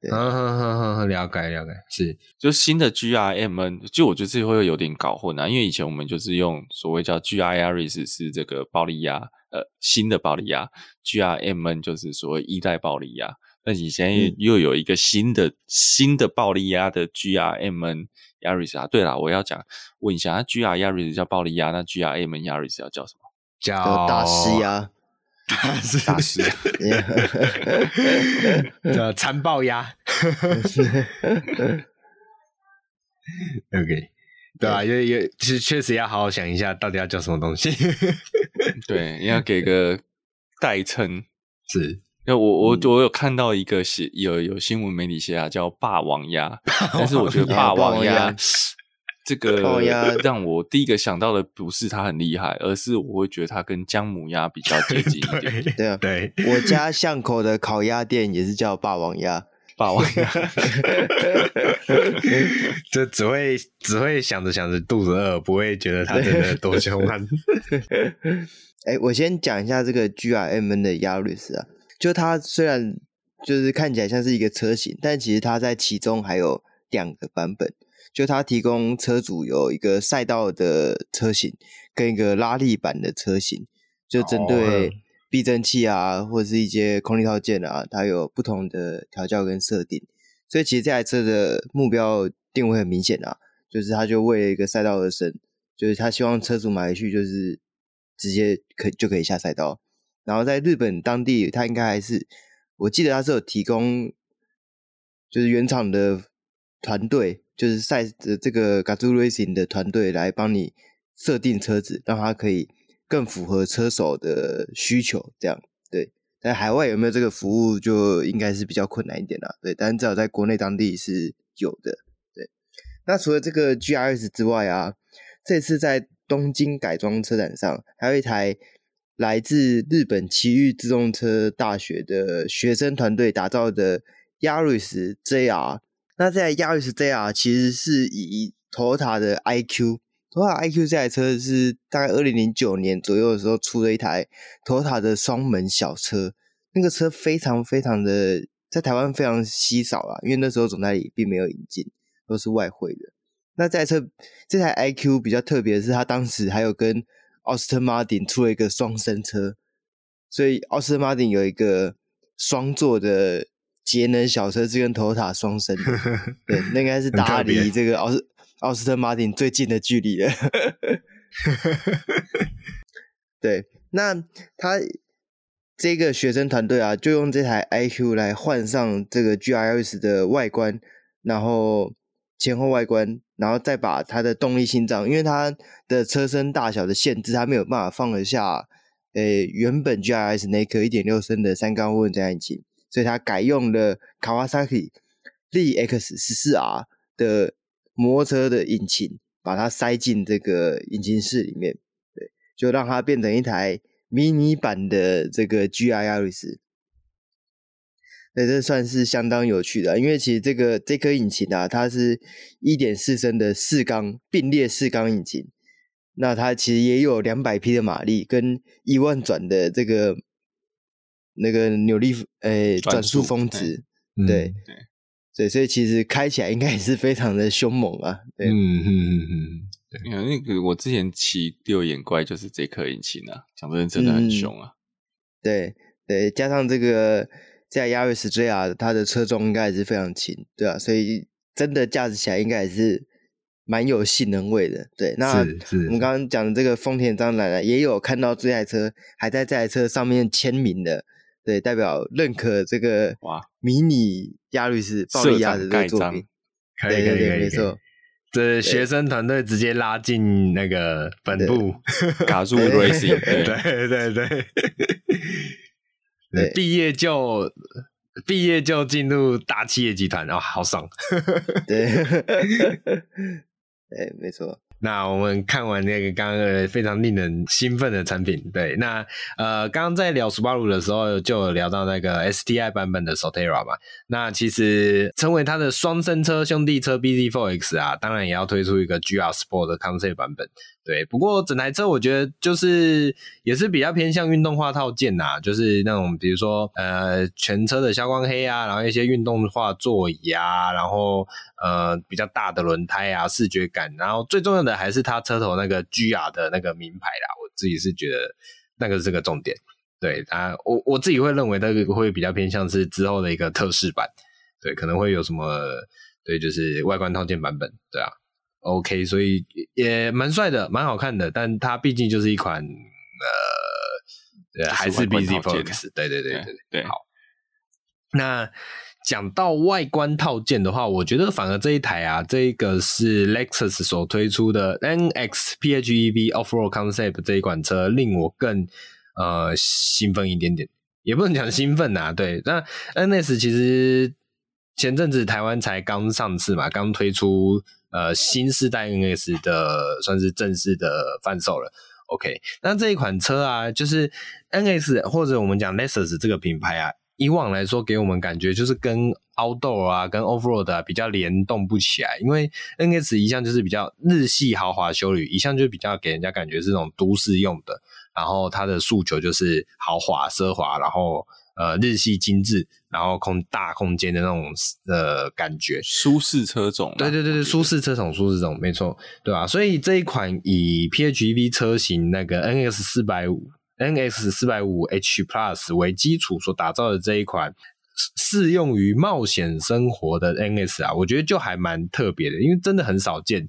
对，嗯哼哼哼，了解了解，是，就新的 GRMN，就我觉得这会有点搞混啊，因为以前我们就是用所谓叫 GR Yaris 是这个暴力压，呃，新的暴力压，GRMN 就是所谓一代暴力压，那你现在又有一个新的、嗯、新的暴力压的 GRMN Yaris 啊，对了，我要讲问一下，那 GR Yaris 叫暴力压，那 GRMN Yaris 要叫什么？叫大师鸭。大师，大师，叫残暴鸭。OK，对啊，也也其实确实要好好想一下，到底要叫什么东西。对，要给个代称。是，因为我我我有看到一个写有有新闻媒体写啊，叫霸王鸭，但是我觉得霸王鸭。这个让我第一个想到的不是它很厉害，而是我会觉得它跟姜母鸭比较接近一点。对啊，对，我家巷口的烤鸭店也是叫霸王鸭，霸王鸭，就只会只会想着想着肚子饿，不会觉得它真的多凶悍。哎、欸，我先讲一下这个 GRMN 的 Yaris 啊，就它虽然就是看起来像是一个车型，但其实它在其中还有两个版本。就它提供车主有一个赛道的车型跟一个拉力版的车型，就针对避震器啊或者是一些空力套件啊，它有不同的调教跟设定。所以其实这台车的目标定位很明显啊，就是它就为了一个赛道而生，就是他希望车主买回去就是直接可就可以下赛道。然后在日本当地，它应该还是我记得它是有提供，就是原厂的团队。就是赛的这个 Gazoo Racing 的团队来帮你设定车子，让它可以更符合车手的需求，这样对。在海外有没有这个服务，就应该是比较困难一点啦，对。但至少在国内当地是有的，对。那除了这个 GRS 之外啊，这次在东京改装车展上，还有一台来自日本奇遇自动车大学的学生团队打造的 Yaris JR。那这台 Yaris JR 其实是以 Toyota 的 iQ，Toyota iQ 这台车是大概二零零九年左右的时候出了一台 Toyota 的双门小车，那个车非常非常的在台湾非常稀少啊，因为那时候总代理并没有引进，都是外汇的。那这台车这台 iQ 比较特别的是，它当时还有跟 Austin Martin 出了一个双生车，所以 Austin Martin 有一个双座的。节能小车是跟 Toyota 双生的，对，那应该是打离这个奥斯奥斯特马丁最近的距离了。对，那他这个学生团队啊，就用这台 iQ 来换上这个 GRS 的外观，然后前后外观，然后再把它的动力心脏，因为它的车身大小的限制，它没有办法放得下，诶，原本 GRS 那颗一点六升的三缸涡轮增压引擎。所以它改用了 Kawasaki ZX14R 的摩托车的引擎，把它塞进这个引擎室里面，对，就让它变成一台迷你版的这个 GR Yaris。那这算是相当有趣的，因为其实这个这颗引擎啊，它是一点四升的四缸并列四缸引擎，那它其实也有两百匹的马力跟一万转的这个。那个扭力，诶、欸，转速峰值，对，对，对，所以其实开起来应该也是非常的凶猛啊，对，嗯。嗯嗯嗯，对，因为那个我之前骑六眼怪就是这颗引擎啊，讲真的真的很凶啊，嗯、对对，加上这个在 Yaris JR 它的车重应该也是非常轻，对啊，所以真的驾驶起来应该也是蛮有性能味的，对，那我们刚刚讲的这个丰田张奶奶，也有看到这台车还在这台车上面签名的。对，代表认可这个哇，迷你亚律师暴力鸭的这个作品，可以可以没错。这学生团队直接拉进那个本部，卡住 racing，对对对对，对，毕业就毕业就进入大企业集团，哦，好爽，对，对，没错。那我们看完那个刚刚非常令人兴奋的产品，对，那呃，刚刚在聊 Subaru 的时候，就有聊到那个 STI 版本的 Sotera 嘛。那其实成为它的双生车兄弟车 bZ4X 啊，当然也要推出一个 GR Sport 的 Concept 版本。对，不过整台车我觉得就是也是比较偏向运动化套件呐，就是那种比如说呃全车的消光黑啊，然后一些运动化座椅啊，然后呃比较大的轮胎啊，视觉感，然后最重要的还是它车头那个 GR 的那个名牌啦，我自己是觉得那个是个重点。对啊，我我自己会认为那个会比较偏向是之后的一个特仕版，对，可能会有什么对，就是外观套件版本，对啊。OK，所以也蛮帅的，蛮好看的，但它毕竟就是一款呃，还是 bZ4X，对对对对对，对。好，那讲到外观套件的话，我觉得反而这一台啊，这个是 Lexus 所推出的 NX PHEV Offroad Concept 这一款车，令我更呃兴奋一点点，也不能讲兴奋呐，对。那 NS 其实前阵子台湾才刚上市嘛，刚推出。呃新世代 NS 的算是正式的贩售了。OK，那这一款车啊，就是 NS 或者我们讲 Lexus 这个品牌啊，以往来说给我们感觉就是跟 Outdoor 啊、跟 Offroad 啊比较联动不起来，因为 NS 一向就是比较日系豪华修旅，一向就比较给人家感觉是那种都市用的，然后它的诉求就是豪华奢华，然后。呃，日系精致，然后空大空间的那种呃感觉，舒适车种。对对对对，舒适车种，舒适车种，没错，对吧？所以这一款以 PHEV 车型那个 NX 四百五 NX 四百五 H Plus 为基础所打造的这一款适用于冒险生活的 NS 啊，我觉得就还蛮特别的，因为真的很少见。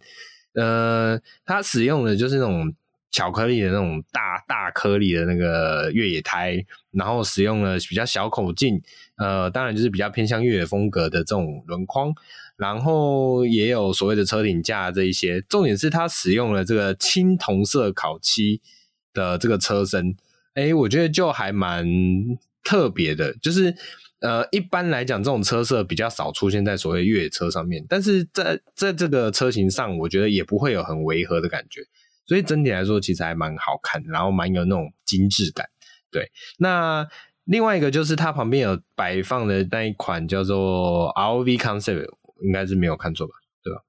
呃，它使用的就是那种。巧克力的那种大大颗粒的那个越野胎，然后使用了比较小口径，呃，当然就是比较偏向越野风格的这种轮框，然后也有所谓的车顶架这一些。重点是它使用了这个青铜色烤漆的这个车身，哎，我觉得就还蛮特别的。就是呃，一般来讲，这种车色比较少出现在所谓越野车上面，但是在在这个车型上，我觉得也不会有很违和的感觉。所以整体来说，其实还蛮好看，然后蛮有那种精致感。对，那另外一个就是它旁边有摆放的那一款叫做 ROV Concept，应该是没有看错吧？对吧？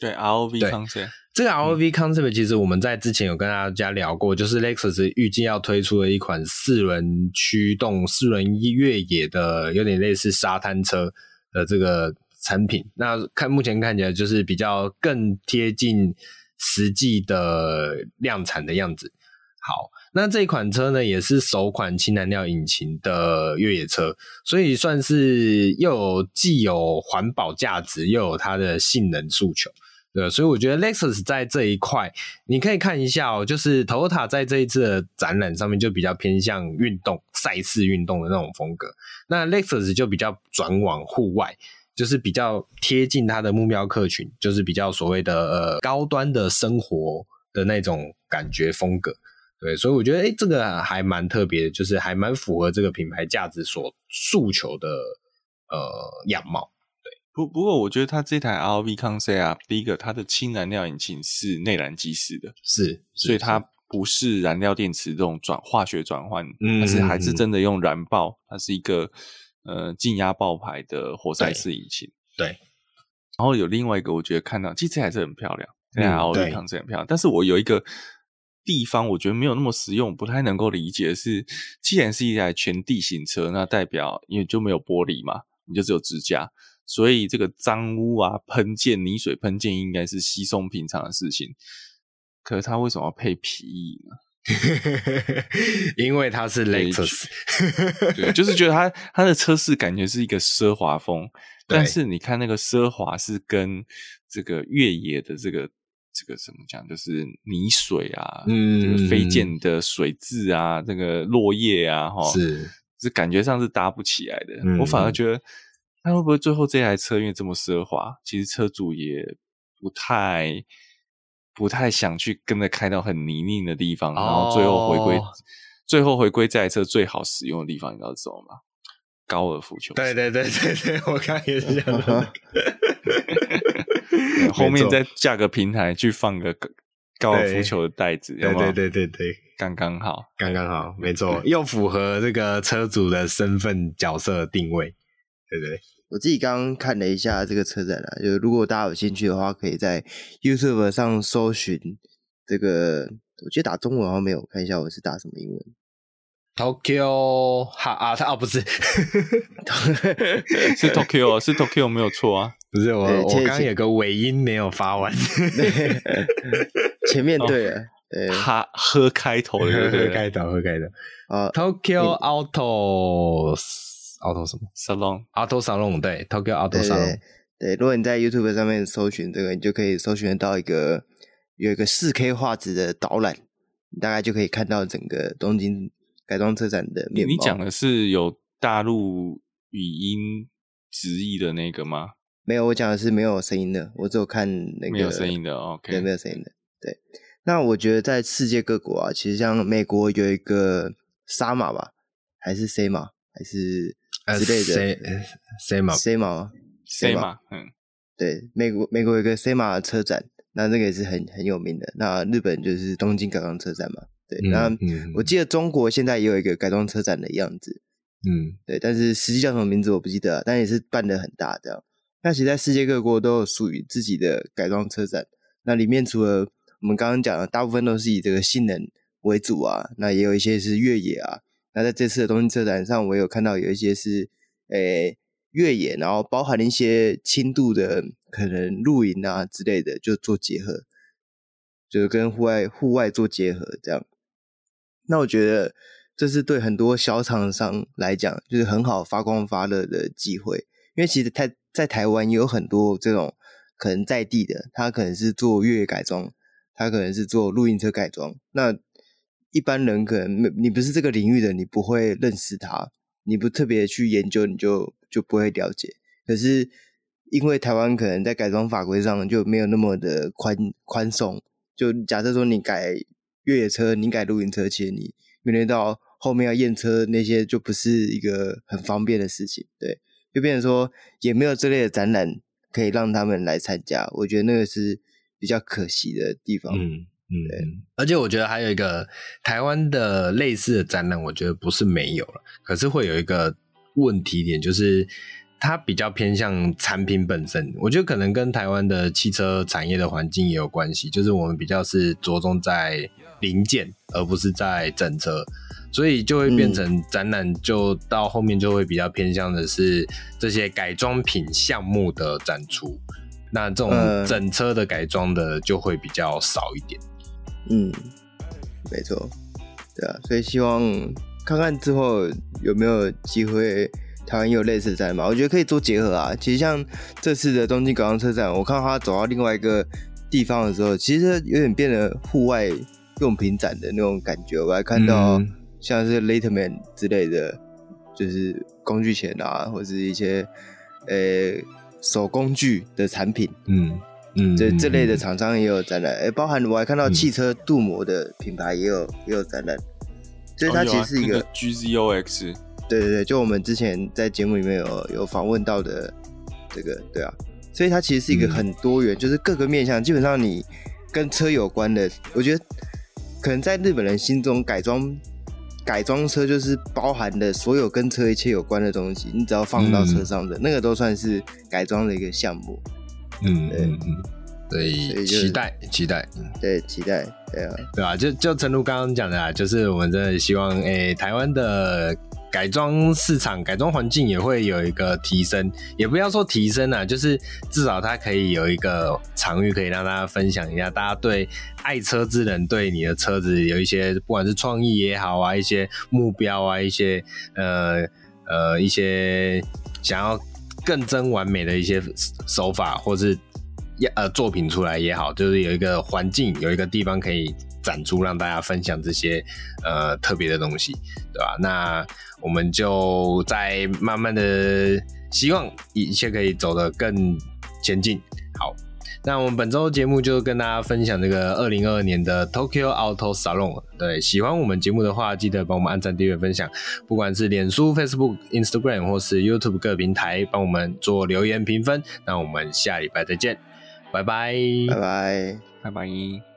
对，ROV Concept。这个 ROV Concept 其实我们在之前有跟大家聊过，就是 Lexus 预计要推出的一款四轮驱动、四轮越野的，有点类似沙滩车的这个产品。那看目前看起来就是比较更贴近。实际的量产的样子，好，那这款车呢，也是首款氢燃料引擎的越野车，所以算是又有既有环保价值，又有它的性能诉求，对，所以我觉得 Lexus 在这一块，你可以看一下哦，就是 Toyota 在这一次的展览上面就比较偏向运动赛事运动的那种风格，那 Lexus 就比较转往户外。就是比较贴近他的目标客群，就是比较所谓的呃高端的生活的那种感觉风格，对，所以我觉得哎、欸、这个还蛮特别的，就是还蛮符合这个品牌价值所诉求的呃样貌。对，不不过我觉得它这台 ROV Concept 啊，第一个它的氢燃料引擎是内燃机式的，是，所以它不是燃料电池这种转化学转换，但是还是真的用燃爆，它是一个。呃，静压爆排的活塞式引擎，对。然后有另外一个，我觉得看到，其实还是很漂亮，对啊，奥迪康是很漂亮。但是我有一个地方，我觉得没有那么实用，不太能够理解的是，既然是一台全地形车，那代表因为就没有玻璃嘛，你就只有支架，所以这个脏污啊、喷溅、泥水喷溅应该是稀松平常的事情。可是它为什么要配皮椅呢？因为它是 Lexus，对，就是觉得它它的车是感觉是一个奢华风，但是你看那个奢华是跟这个越野的这个这个怎么讲，就是泥水啊，嗯，这个飞溅的水渍啊，这个落叶啊，哈，是是感觉上是搭不起来的。嗯、我反而觉得，那会不会最后这台车因为这么奢华，其实车主也不太。不太想去跟着开到很泥泞的地方，然后最后回归，oh. 最后回归这台车最好使用的地方，你知道是什么吗？高尔夫球。对对对对对，我刚也是这样的。后面再架个平台去放个高尔夫球的袋子，对对对对对，刚刚好，刚刚好，没错，又符合这个车主的身份角色定位，对对。我自己刚刚看了一下这个车展啊，就如果大家有兴趣的话，可以在 YouTube 上搜寻这个，我记得打中文好像没有，看一下我是打什么英文。Tokyo 哈啊，他啊不是，是 Tokyo 是 Tokyo 没有错啊，不是我我刚刚有个尾音没有发完，前面对了，对，哈喝开头的，喝开头喝开头啊，Tokyo Autos。Auto 什么？Salon，Auto Salon，对，Tokyo Auto Salon，对，如果你在 YouTube 上面搜寻这个，你就可以搜寻得到一个有一个四 K 画质的导览，你大概就可以看到整个东京改装车展的面貌。你讲的是有大陆语音直译的那个吗？没有，我讲的是没有声音的，我只有看那个没有声音的，OK，对，没有声音的，对。那我觉得在世界各国啊，其实像美国有一个沙马吧，还是 C 马，还是？之类的，C 马 C 马 C 马，嗯，对，美国美国有一个 SEMA 车展，那那个也是很很有名的。那日本就是东京改装车展嘛，对。嗯、那我记得中国现在也有一个改装车展的样子，嗯，对。但是实际叫什么名字我不记得，但也是办的很大这样。那其实在世界各国都有属于自己的改装车展，那里面除了我们刚刚讲的，大部分都是以这个性能为主啊，那也有一些是越野啊。那在这次的东京车展上，我有看到有一些是诶。越野，然后包含一些轻度的可能露营啊之类的，就做结合，就是跟户外户外做结合这样。那我觉得这是对很多小厂商来讲，就是很好发光发热的机会。因为其实台在台湾也有很多这种可能在地的，他可能是做越野改装，他可能是做露营车改装。那一般人可能没你不是这个领域的，你不会认识他，你不特别去研究，你就。就不会了解，可是因为台湾可能在改装法规上就没有那么的宽宽松。就假设说你改越野车，你改露营车，其实你面对到后面要验车那些，就不是一个很方便的事情。对，就变成说也没有这类的展览可以让他们来参加，我觉得那个是比较可惜的地方。嗯嗯，而且我觉得还有一个台湾的类似的展览，我觉得不是没有了，可是会有一个。问题点就是，它比较偏向产品本身。我觉得可能跟台湾的汽车产业的环境也有关系，就是我们比较是着重在零件，而不是在整车，所以就会变成展览，就到后面就会比较偏向的是这些改装品项目的展出。那这种整车的改装的就会比较少一点。嗯，没错，对啊，所以希望。看看之后有没有机会，台湾有类似的展嘛？我觉得可以做结合啊。其实像这次的东京港湾车展，我看到他走到另外一个地方的时候，其实有点变得户外用品展的那种感觉。我还看到像是 Leatherman 之类的，就是工具钳啊，或者是一些呃、欸、手工具的产品，嗯嗯，这这类的厂商也有展览。哎、欸，包含我还看到汽车镀膜的品牌也有也有展览。所以它其实是一个 GZOX，对对对，就我们之前在节目里面有有访问到的这个，对啊，所以它其实是一个很多元，嗯、就是各个面向，基本上你跟车有关的，我觉得可能在日本人心中改装改装车就是包含的所有跟车一切有关的东西，你只要放到车上的、嗯、那个都算是改装的一个项目，嗯嗯嗯。对，期待期待，嗯，对，期待，对啊，对啊，就就诚如刚刚讲的啊，就是我们真的希望，诶、欸，台湾的改装市场、改装环境也会有一个提升，也不要说提升啊，就是至少它可以有一个场域，可以让大家分享一下，大家对爱车之人对你的车子有一些，不管是创意也好啊，一些目标啊，一些呃呃一些想要更真完美的一些手法，或是。呃，作品出来也好，就是有一个环境，有一个地方可以展出，让大家分享这些呃特别的东西，对吧？那我们就在慢慢的，希望一切可以走得更前进。好，那我们本周节目就跟大家分享这个二零二二年的 Tokyo Auto Salon。对，喜欢我们节目的话，记得帮我们按赞、订阅、分享，不管是脸书、Facebook、Instagram 或是 YouTube 各平台，帮我们做留言评分。那我们下礼拜再见。拜拜，拜拜，拜拜。